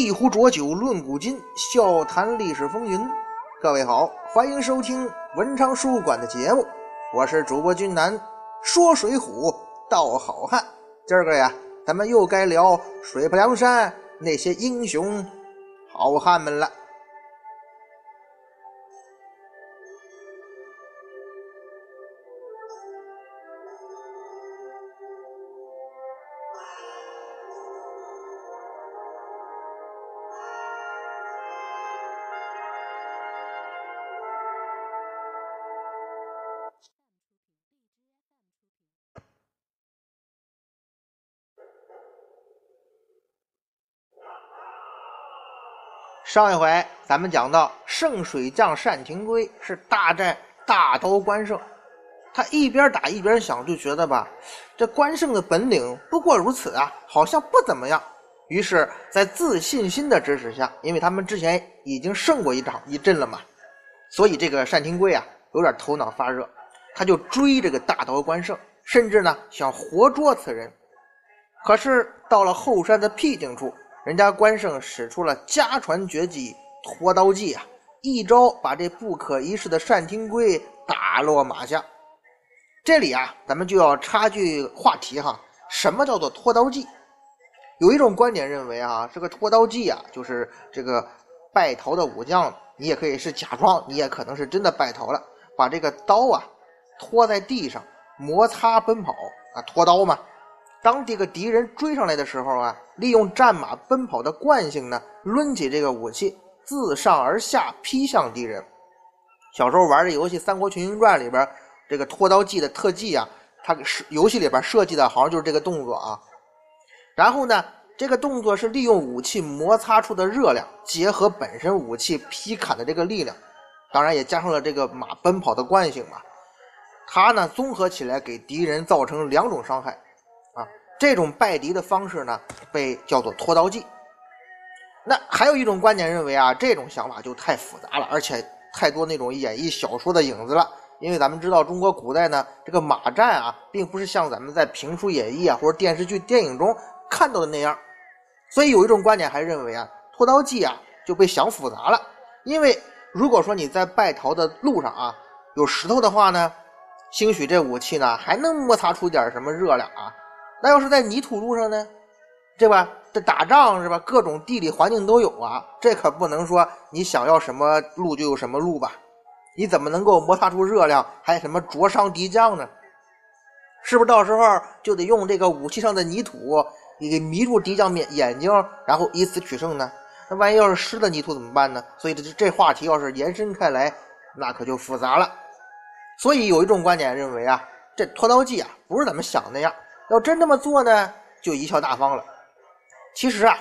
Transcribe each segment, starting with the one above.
一壶浊酒论古今，笑谈历史风云。各位好，欢迎收听文昌书馆的节目，我是主播君南，说水浒道好汉。今儿个呀，咱们又该聊水泊梁山那些英雄好汉们了。上一回咱们讲到，圣水将单廷圭是大战大刀关胜，他一边打一边想，就觉得吧，这关胜的本领不过如此啊，好像不怎么样。于是，在自信心的支持下，因为他们之前已经胜过一场一阵了嘛，所以这个单廷圭啊，有点头脑发热，他就追这个大刀关胜，甚至呢想活捉此人。可是到了后山的僻静处。人家关胜使出了家传绝技拖刀计啊，一招把这不可一世的单廷圭打落马下。这里啊，咱们就要插句话题哈，什么叫做拖刀计？有一种观点认为啊，这个拖刀计啊，就是这个败逃的武将，你也可以是假装，你也可能是真的败逃了，把这个刀啊拖在地上摩擦奔跑啊，拖刀嘛。当这个敌人追上来的时候啊，利用战马奔跑的惯性呢，抡起这个武器，自上而下劈向敌人。小时候玩的游戏《三国群英传》里边，这个拖刀计的特技啊，它是游戏里边设计的，好像就是这个动作啊。然后呢，这个动作是利用武器摩擦出的热量，结合本身武器劈砍的这个力量，当然也加上了这个马奔跑的惯性嘛。它呢，综合起来给敌人造成两种伤害。这种败敌的方式呢，被叫做拖刀计。那还有一种观点认为啊，这种想法就太复杂了，而且太多那种演绎小说的影子了。因为咱们知道，中国古代呢，这个马战啊，并不是像咱们在评书演绎啊或者电视剧、电影中看到的那样。所以有一种观点还认为啊，拖刀计啊就被想复杂了。因为如果说你在败逃的路上啊有石头的话呢，兴许这武器呢还能摩擦出点什么热量啊。那要是在泥土路上呢，对吧？这打仗是吧？各种地理环境都有啊，这可不能说你想要什么路就有什么路吧？你怎么能够摩擦出热量，还什么灼伤敌将呢？是不是到时候就得用这个武器上的泥土，你给迷住敌将眼眼睛，然后以此取胜呢？那万一要是湿的泥土怎么办呢？所以这这话题要是延伸开来，那可就复杂了。所以有一种观点认为啊，这拖刀计啊，不是咱们想那样。要真这么做呢，就贻笑大方了。其实啊，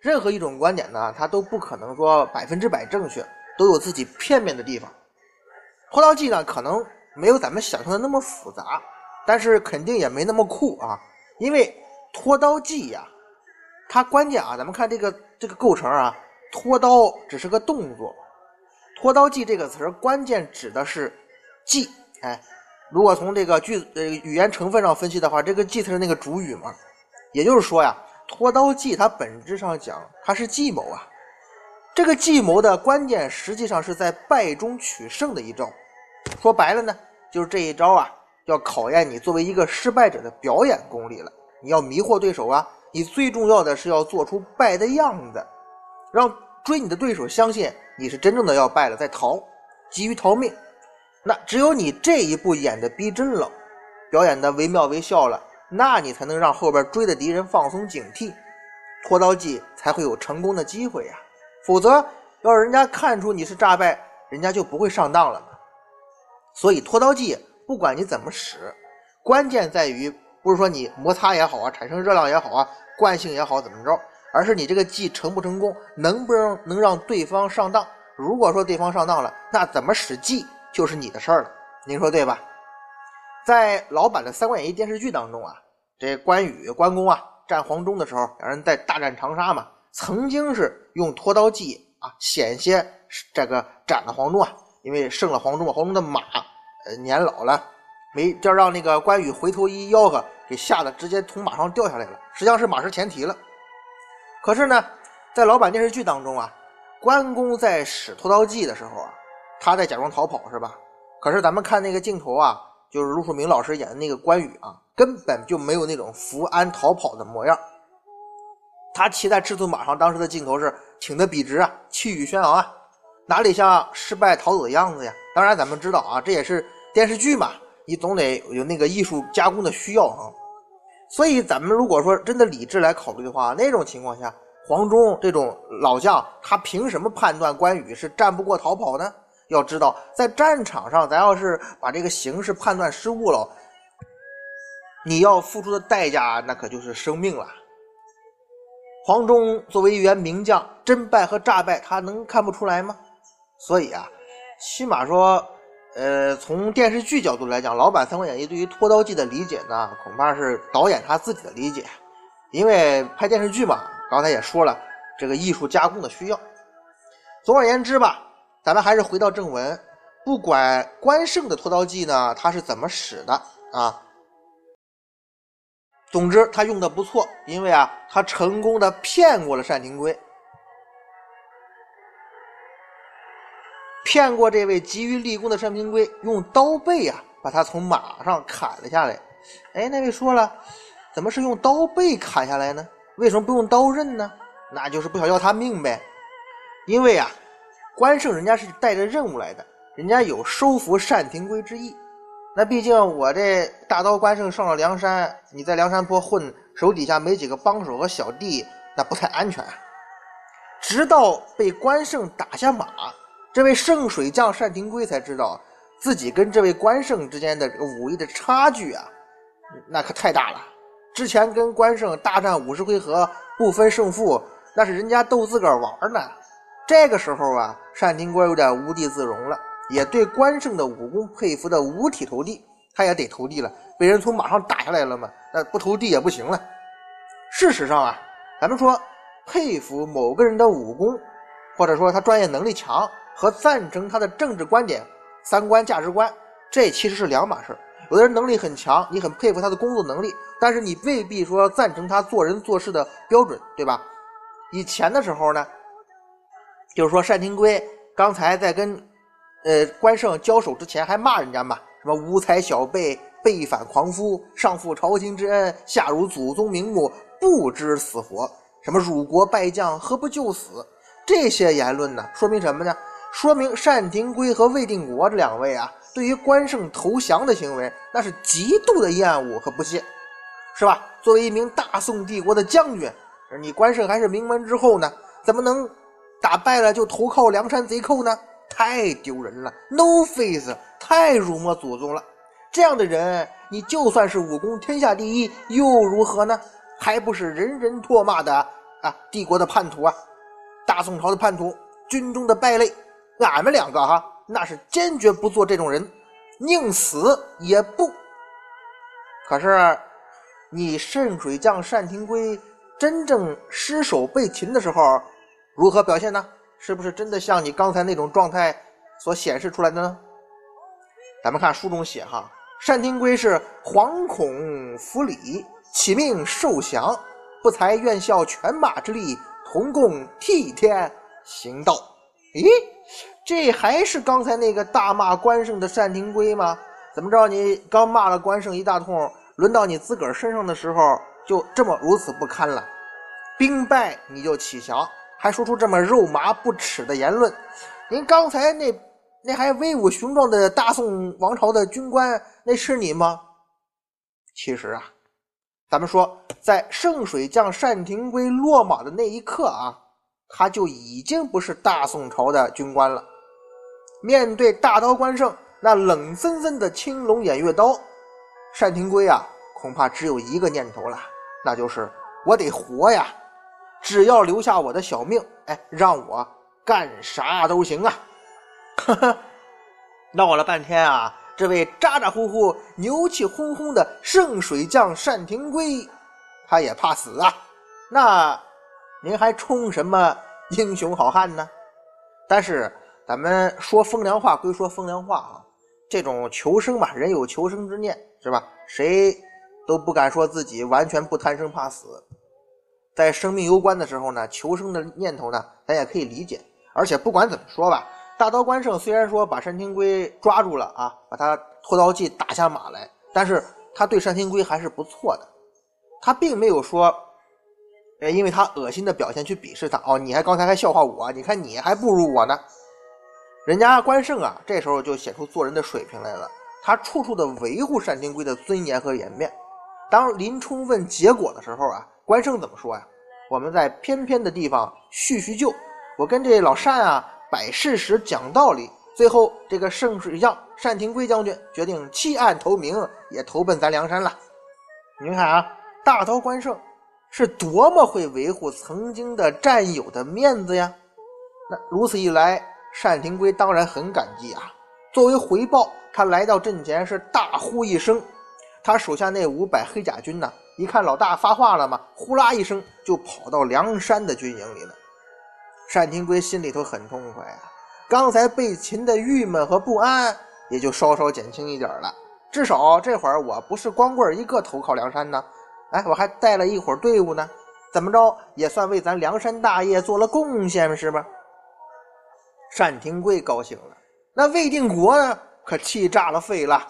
任何一种观点呢，它都不可能说百分之百正确，都有自己片面的地方。拖刀计呢，可能没有咱们想象的那么复杂，但是肯定也没那么酷啊。因为拖刀计呀，它关键啊，咱们看这个这个构成啊，拖刀只是个动作，拖刀计这个词儿关键指的是计，哎。如果从这个句呃语言成分上分析的话，这个“计”才是那个主语嘛，也就是说呀，拖刀计它本质上讲它是计谋啊。这个计谋的关键实际上是在败中取胜的一招。说白了呢，就是这一招啊，要考验你作为一个失败者的表演功力了。你要迷惑对手啊，你最重要的是要做出败的样子，让追你的对手相信你是真正的要败了再逃，急于逃命。那只有你这一步演的逼真了，表演的惟妙惟肖了，那你才能让后边追的敌人放松警惕，拖刀计才会有成功的机会呀。否则，要人家看出你是诈败，人家就不会上当了嘛。所以，拖刀计不管你怎么使，关键在于不是说你摩擦也好啊，产生热量也好啊，惯性也好怎么着，而是你这个计成不成功，能不能能让对方上当。如果说对方上当了，那怎么使计？就是你的事儿了，您说对吧？在老版的《三国演义》电视剧当中啊，这关羽、关公啊战黄忠的时候，两人在大战长沙嘛，曾经是用拖刀计啊，险些这个斩了黄忠啊，因为胜了黄忠，黄忠的马呃年老了，没就让那个关羽回头一吆喝，给吓得直接从马上掉下来了，实际上是马失前蹄了。可是呢，在老版电视剧当中啊，关公在使拖刀计的时候啊，他在假装逃跑是吧？可是咱们看那个镜头啊，就是陆树铭老师演的那个关羽啊，根本就没有那种伏安逃跑的模样。他骑在赤兔马上，当时的镜头是挺得笔直啊，气宇轩昂啊，哪里像失败逃走的样子呀？当然，咱们知道啊，这也是电视剧嘛，你总得有那个艺术加工的需要啊。所以，咱们如果说真的理智来考虑的话，那种情况下，黄忠这种老将，他凭什么判断关羽是战不过逃跑呢？要知道，在战场上，咱要是把这个形势判断失误了，你要付出的代价那可就是生命了。黄忠作为一员名将，真败和诈败，他能看不出来吗？所以啊，起码说，呃，从电视剧角度来讲，老版《三国演义》对于脱刀计的理解呢，恐怕是导演他自己的理解，因为拍电视剧嘛，刚才也说了，这个艺术加工的需要。总而言之吧。咱们还是回到正文，不管关胜的脱刀计呢，他是怎么使的啊？总之他用的不错，因为啊，他成功的骗过了单廷圭，骗过这位急于立功的单廷圭，用刀背啊把他从马上砍了下来。哎，那位说了，怎么是用刀背砍下来呢？为什么不用刀刃呢？那就是不想要他命呗，因为啊。关胜人家是带着任务来的，人家有收服单廷圭之意。那毕竟我这大刀关胜上了梁山，你在梁山坡混，手底下没几个帮手和小弟，那不太安全。直到被关胜打下马，这位圣水将单廷圭才知道自己跟这位关胜之间的这个武艺的差距啊，那可太大了。之前跟关胜大战五十回合不分胜负，那是人家逗自个儿玩呢。这个时候啊，单廷圭有点无地自容了，也对关胜的武功佩服的五体投地。他也得投地了，被人从马上打下来了嘛，那不投地也不行了。事实上啊，咱们说佩服某个人的武功，或者说他专业能力强，和赞成他的政治观点、三观、价值观，这其实是两码事。有的人能力很强，你很佩服他的工作能力，但是你未必说赞成他做人做事的标准，对吧？以前的时候呢。就是说，单廷圭刚才在跟呃关胜交手之前，还骂人家嘛，什么无才小辈、背反狂夫、上负朝廷之恩、下辱祖宗名目、不知死活，什么辱国败将，何不就死？这些言论呢，说明什么呢？说明单廷圭和魏定国这两位啊，对于关胜投降的行为，那是极度的厌恶和不屑，是吧？作为一名大宋帝国的将军，你关胜还是名门之后呢，怎么能？打败了就投靠梁山贼寇呢？太丢人了！No face，太辱没祖宗了！这样的人，你就算是武功天下第一又如何呢？还不是人人唾骂的啊！帝国的叛徒啊！大宋朝的叛徒，军中的败类。俺们两个哈，那是坚决不做这种人，宁死也不。可是，你圣水将单廷圭真正失手被擒的时候。如何表现呢？是不是真的像你刚才那种状态所显示出来的呢？咱们看书中写哈，单廷圭是惶恐服礼，起命受降，不才愿效犬马之力，同共替天行道。咦，这还是刚才那个大骂关胜的单廷圭吗？怎么着？你刚骂了关胜一大通，轮到你自个儿身上的时候，就这么如此不堪了？兵败你就起降？还说出这么肉麻不耻的言论，您刚才那那还威武雄壮的大宋王朝的军官，那是你吗？其实啊，咱们说，在圣水将单廷圭落马的那一刻啊，他就已经不是大宋朝的军官了。面对大刀关胜那冷森森的青龙偃月刀，单廷圭啊，恐怕只有一个念头了，那就是我得活呀。只要留下我的小命，哎，让我干啥都行啊！呵呵，闹了半天啊，这位咋咋呼呼、牛气哄哄的圣水将单廷圭，他也怕死啊！那您还充什么英雄好汉呢？但是咱们说风凉话归说风凉话啊，这种求生嘛，人有求生之念，是吧？谁都不敢说自己完全不贪生怕死。在生命攸关的时候呢，求生的念头呢，咱也可以理解。而且不管怎么说吧，大刀关胜虽然说把单廷圭抓住了啊，把他拖刀计打下马来，但是他对单廷圭还是不错的，他并没有说，呃，因为他恶心的表现去鄙视他哦，你还刚才还笑话我，你看你还不如我呢。人家关胜啊，这时候就显出做人的水平来了，他处处的维护单廷圭的尊严和颜面。当林冲问结果的时候啊，关胜怎么说呀？我们在偏偏的地方叙叙旧。我跟这老单啊摆事实讲道理，最后这个圣水将单廷圭将军决定弃暗投明，也投奔咱梁山了。您看啊，大刀关胜是多么会维护曾经的战友的面子呀！那如此一来，单廷圭当然很感激啊。作为回报，他来到阵前是大呼一声，他手下那五百黑甲军呢，一看老大发话了嘛，呼啦一声就跑到梁山的军营里了。单廷圭心里头很痛快啊，刚才被擒的郁闷和不安也就稍稍减轻一点了。至少这会儿我不是光棍一个投靠梁山呢，哎，我还带了一伙队伍呢，怎么着也算为咱梁山大业做了贡献是吧？单廷圭高兴了，那魏定国呢，可气炸了肺了。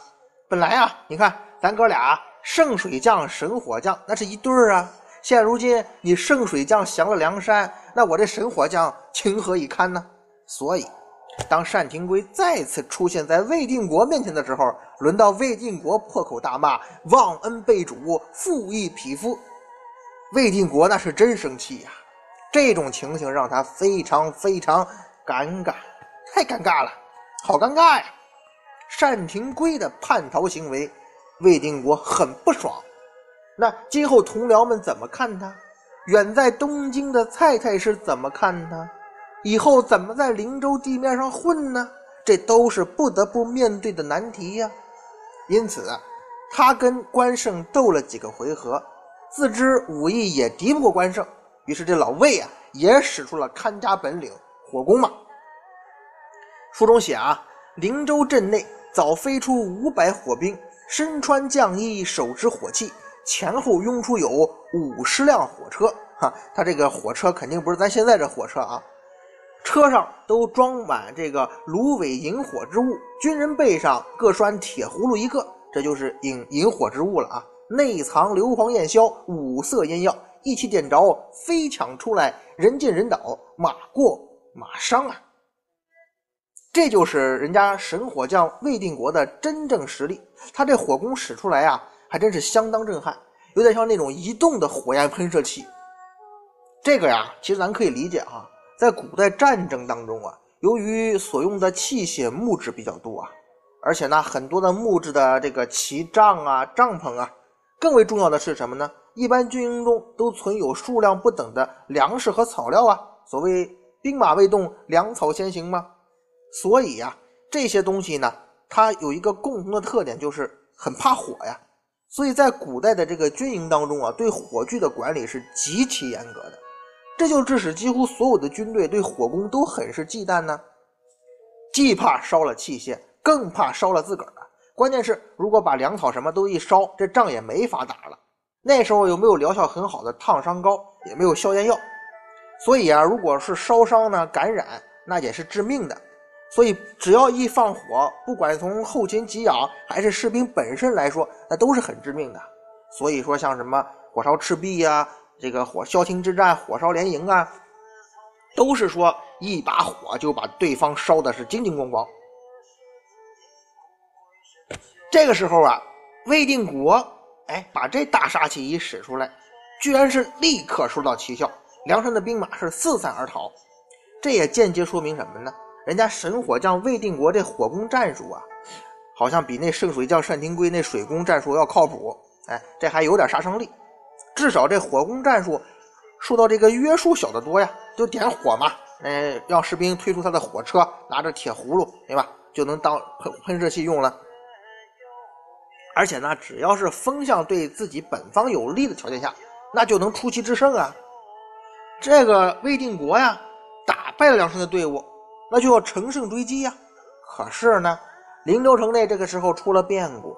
本来啊，你看咱哥俩圣水将、神火将，那是一对儿啊。现如今你圣水将降了梁山，那我这神火将情何以堪呢？所以，当单廷圭再次出现在魏定国面前的时候，轮到魏定国破口大骂：“忘恩背主，负义匹夫！”魏定国那是真生气呀！这种情形让他非常非常尴尬，太尴尬了，好尴尬呀！单廷圭的叛逃行为，魏定国很不爽。那今后同僚们怎么看他？远在东京的蔡太师怎么看他？以后怎么在灵州地面上混呢？这都是不得不面对的难题呀。因此，他跟关胜斗了几个回合，自知武艺也敌不过关胜，于是这老魏啊也使出了看家本领——火攻嘛。书中写啊，灵州镇内早飞出五百火兵，身穿将衣，手持火器。前后拥出有五十辆火车，哈，他这个火车肯定不是咱现在这火车啊，车上都装满这个芦苇引火之物，军人背上各拴铁葫芦一个，这就是引引火之物了啊。内藏硫磺焰硝五色烟药，一起点着，飞抢出来，人见人倒，马过马伤啊。这就是人家神火将魏定国的真正实力，他这火攻使出来啊。还真是相当震撼，有点像那种移动的火焰喷射器。这个呀，其实咱可以理解啊，在古代战争当中啊，由于所用的器械木质比较多啊，而且呢，很多的木质的这个旗帐啊、帐篷啊，更为重要的是什么呢？一般军营中都存有数量不等的粮食和草料啊。所谓兵马未动，粮草先行嘛。所以呀，这些东西呢，它有一个共同的特点，就是很怕火呀。所以在古代的这个军营当中啊，对火炬的管理是极其严格的，这就致使几乎所有的军队对火攻都很是忌惮呢，既怕烧了器械，更怕烧了自个儿啊。关键是如果把粮草什么都一烧，这仗也没法打了。那时候又没有疗效很好的烫伤膏，也没有消炎药，所以啊，如果是烧伤呢，感染那也是致命的。所以，只要一放火，不管从后勤给养还是士兵本身来说，那都是很致命的。所以说，像什么火烧赤壁呀，这个火萧亭之战、火烧连营啊，都是说一把火就把对方烧的是精精光光。这个时候啊，魏定国哎把这大杀器一使出来，居然是立刻收到奇效，梁山的兵马是四散而逃。这也间接说明什么呢？人家神火将魏定国这火攻战术啊，好像比那圣水将单廷圭那水攻战术要靠谱。哎，这还有点杀伤力。至少这火攻战术受到这个约束小得多呀，就点火嘛，哎，让士兵推出他的火车，拿着铁葫芦，对吧？就能当喷喷射器用了。而且呢，只要是风向对自己本方有利的条件下，那就能出奇制胜啊。这个魏定国呀，打败了梁山的队伍。那就要乘胜追击呀！可是呢，灵州城内这个时候出了变故。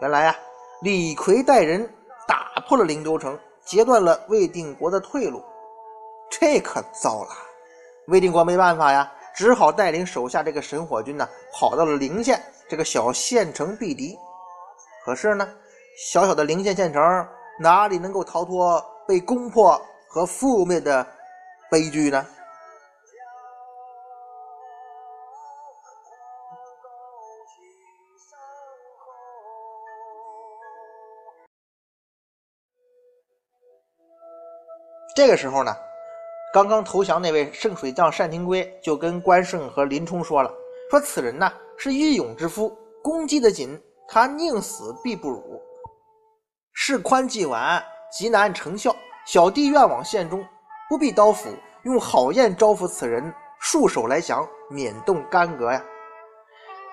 原来呀，李逵带人打破了灵州城，截断了魏定国的退路。这可糟了，魏定国没办法呀，只好带领手下这个神火军呢，跑到了陵县这个小县城避敌。可是呢，小小的陵县县城哪里能够逃脱被攻破和覆灭的悲剧呢？这个时候呢，刚刚投降那位圣水将单廷圭就跟关胜和林冲说了：“说此人呢是义勇之夫，攻击的紧，他宁死必不辱。事宽既完，极难成效。小弟愿往县中，不必刀斧，用好宴招呼此人，束手来降，免动干戈呀。”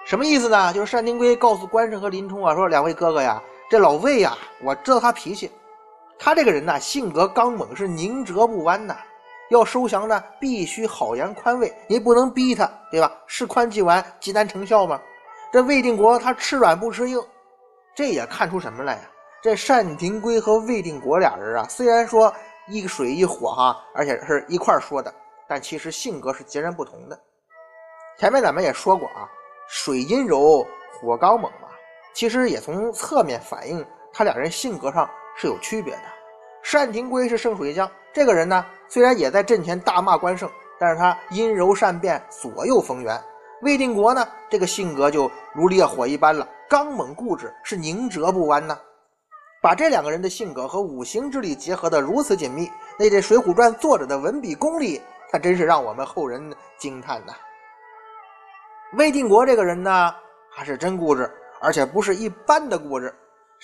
什么意思呢？就是单廷圭告诉关胜和林冲啊，说两位哥哥呀，这老魏呀，我知道他脾气。他这个人呢，性格刚猛，是宁折不弯呐。要收降呢，必须好言宽慰，你不能逼他，对吧？事宽即完，极难成效嘛。这魏定国他吃软不吃硬，这也看出什么来呀？这单廷圭和魏定国俩人啊，虽然说一水一火哈，而且是一块说的，但其实性格是截然不同的。前面咱们也说过啊，水阴柔，火刚猛嘛，其实也从侧面反映他俩人性格上。是有区别的。单廷圭是圣水将，这个人呢，虽然也在阵前大骂关胜，但是他阴柔善变，左右逢源。魏定国呢，这个性格就如烈火一般了，刚猛固执，是宁折不弯呐。把这两个人的性格和五行之力结合得如此紧密，那这《水浒传》作者的文笔功力，他真是让我们后人惊叹呐。魏定国这个人呢，还是真固执，而且不是一般的固执。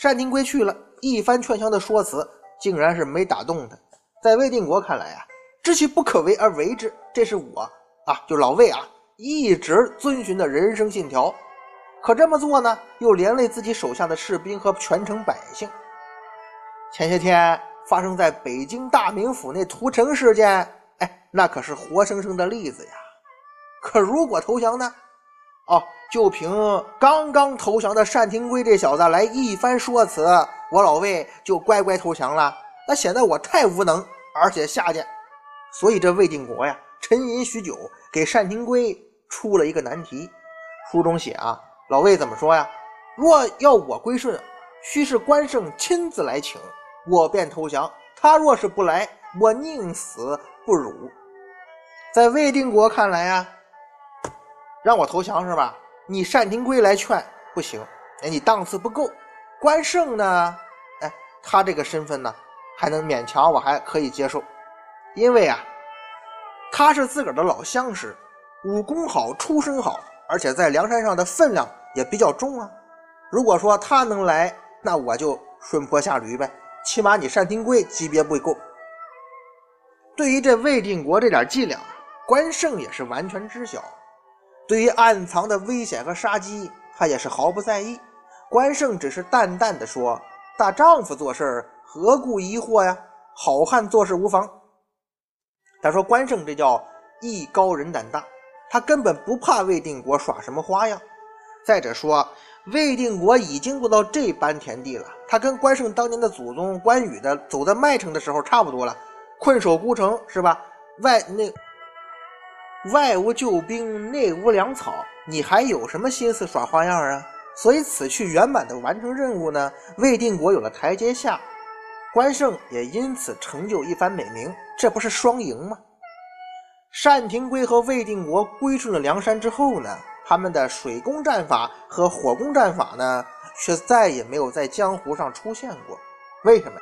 单廷圭去了。一番劝降的说辞，竟然是没打动他。在魏定国看来啊，知其不可为而为之，这是我啊，就老魏啊，一直遵循的人生信条。可这么做呢，又连累自己手下的士兵和全城百姓。前些天发生在北京大名府那屠城事件，哎，那可是活生生的例子呀。可如果投降呢？哦，就凭刚刚投降的单廷圭这小子来一番说辞。我老魏就乖乖投降了，那显得我太无能，而且下贱，所以这魏定国呀，沉吟许久，给单廷圭出了一个难题。书中写啊，老魏怎么说呀？若要我归顺，须是关胜亲自来请，我便投降；他若是不来，我宁死不辱。在魏定国看来呀，让我投降是吧？你单廷圭来劝不行，哎，你档次不够。关胜呢？哎，他这个身份呢，还能勉强，我还可以接受，因为啊，他是自个儿的老相识，武功好，出身好，而且在梁山上的分量也比较重啊。如果说他能来，那我就顺坡下驴呗。起码你单廷圭级别不够。对于这魏定国这点伎俩，关胜也是完全知晓。对于暗藏的危险和杀机，他也是毫不在意。关胜只是淡淡的说：“大丈夫做事何故疑惑呀？好汉做事无妨。”他说：“关胜这叫艺高人胆大，他根本不怕魏定国耍什么花样。再者说，魏定国已经做到这般田地了，他跟关胜当年的祖宗关羽的走在麦城的时候差不多了，困守孤城是吧？外那外无救兵，内无粮草，你还有什么心思耍花样啊？”所以此去圆满的完成任务呢，魏定国有了台阶下，关胜也因此成就一番美名，这不是双赢吗？单廷圭和魏定国归顺了梁山之后呢，他们的水攻战法和火攻战法呢，却再也没有在江湖上出现过。为什么？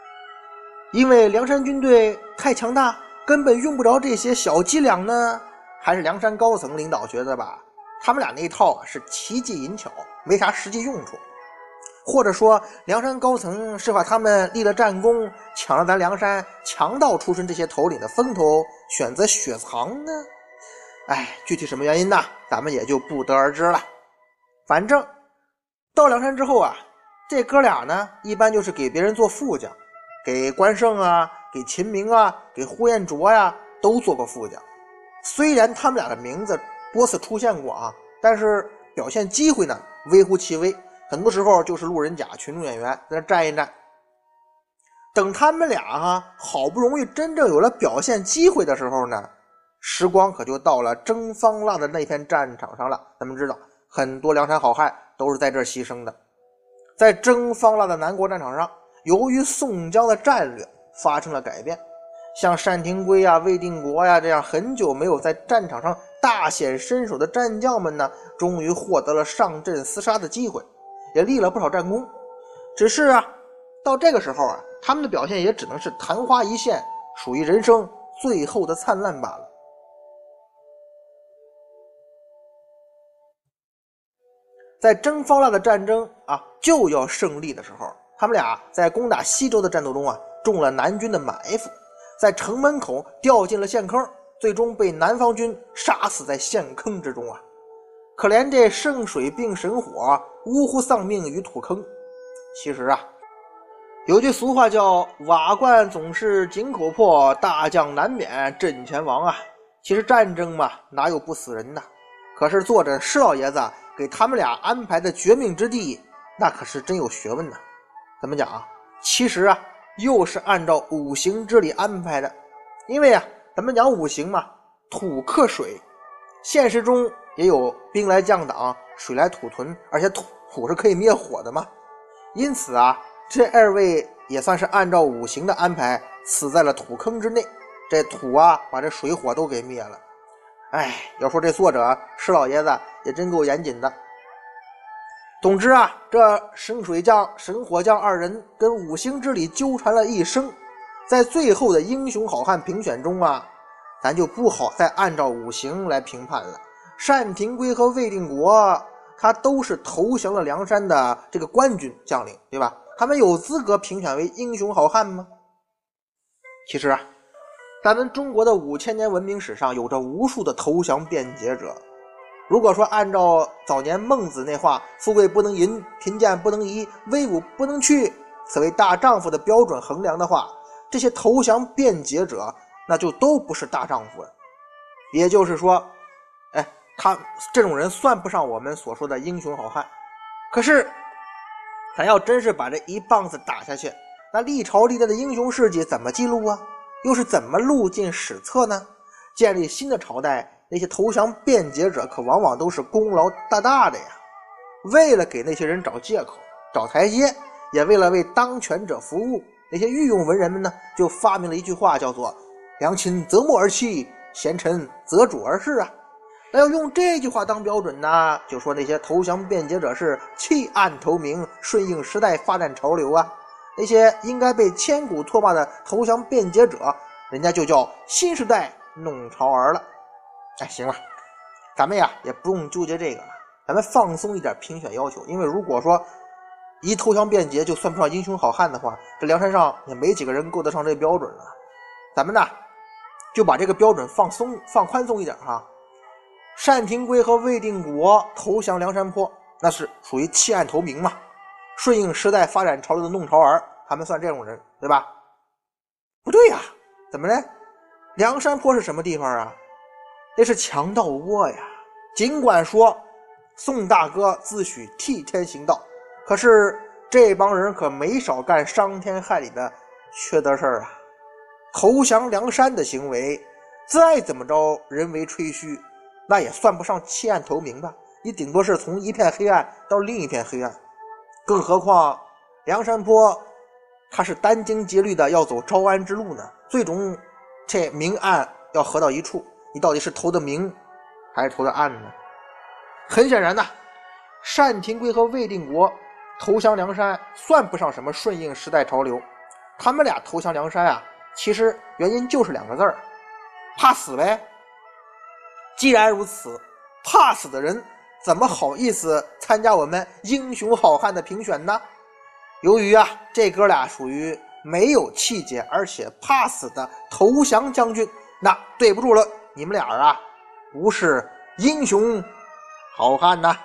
因为梁山军队太强大，根本用不着这些小伎俩呢？还是梁山高层领导觉得吧？他们俩那一套啊是奇技淫巧，没啥实际用处，或者说梁山高层是怕他们立了战功，抢了咱梁山强盗出身这些头领的风头，选择雪藏呢？哎，具体什么原因呢？咱们也就不得而知了。反正到梁山之后啊，这哥俩呢，一般就是给别人做副将，给关胜啊，给秦明啊，给呼延灼呀，都做过副将。虽然他们俩的名字。多次出现过啊，但是表现机会呢微乎其微，很多时候就是路人甲、群众演员在那站一站。等他们俩哈好不容易真正有了表现机会的时候呢，时光可就到了征方腊的那片战场上了。咱们知道，很多梁山好汉都是在这儿牺牲的。在征方腊的南国战场上，由于宋江的战略发生了改变，像单廷圭呀、魏定国呀这样很久没有在战场上大显身手的战将们呢，终于获得了上阵厮杀的机会，也立了不少战功。只是啊，到这个时候啊。他们的表现也只能是昙花一现，属于人生最后的灿烂罢了。在征方腊的战争啊就要胜利的时候，他们俩在攻打西周的战斗中啊中了南军的埋伏，在城门口掉进了陷坑，最终被南方军杀死在陷坑之中啊！可怜这圣水并神火，呜呼丧命于土坑。其实啊。有句俗话叫“瓦罐总是井口破，大将难免阵前亡”啊。其实战争嘛，哪有不死人的？可是作者施老爷子给他们俩安排的绝命之地，那可是真有学问呢。怎么讲啊？其实啊，又是按照五行之理安排的。因为啊，咱们讲五行嘛，土克水，现实中也有兵来将挡，水来土屯，而且土土是可以灭火的嘛。因此啊。这二位也算是按照五行的安排，死在了土坑之内。这土啊，把这水火都给灭了。哎，要说这作者施老爷子也真够严谨的。总之啊，这神水将、神火将二人跟五行之理纠缠了一生，在最后的英雄好汉评选中啊，咱就不好再按照五行来评判了。单廷圭和魏定国，他都是投降了梁山的这个官军将领，对吧？他们有资格评选为英雄好汉吗？其实啊，咱们中国的五千年文明史上有着无数的投降辩解者。如果说按照早年孟子那话“富贵不能淫，贫贱不能移，威武不能屈，此为大丈夫”的标准衡量的话，这些投降辩解者那就都不是大丈夫了。也就是说，哎，他这种人算不上我们所说的英雄好汉。可是。咱要真是把这一棒子打下去，那历朝历代的英雄事迹怎么记录啊？又是怎么录进史册呢？建立新的朝代，那些投降辩解者可往往都是功劳大大的呀。为了给那些人找借口、找台阶，也为了为当权者服务，那些御用文人们呢，就发明了一句话，叫做“良禽择木而栖，贤臣择主而事”啊。那要用这句话当标准呢，就说那些投降辩解者是弃暗投明，顺应时代发展潮流啊；那些应该被千古唾骂的投降辩解者，人家就叫新时代弄潮儿了。哎，行了，咱们呀也不用纠结这个了，咱们放松一点评选要求。因为如果说一投降辩解就算不上英雄好汉的话，这梁山上也没几个人够得上这标准了。咱们呢就把这个标准放松、放宽松一点哈。单廷圭和魏定国投降梁山泊，那是属于弃暗投明嘛？顺应时代发展潮流的弄潮儿，他们算这种人，对吧？不对呀，怎么呢？梁山泊是什么地方啊？那是强盗窝呀！尽管说宋大哥自诩替天行道，可是这帮人可没少干伤天害理的缺德事儿啊！投降梁山的行为，再怎么着人为吹嘘。那也算不上弃暗投明吧，你顶多是从一片黑暗到另一片黑暗，更何况梁山坡他是殚精竭虑的要走招安之路呢，最终这明暗要合到一处，你到底是投的明还是投的暗呢？很显然呐，单廷圭和魏定国投降梁山算不上什么顺应时代潮流，他们俩投降梁山啊，其实原因就是两个字儿，怕死呗。既然如此，怕死的人怎么好意思参加我们英雄好汉的评选呢？由于啊，这哥俩属于没有气节而且怕死的投降将军，那对不住了，你们俩啊，不是英雄好汉呐。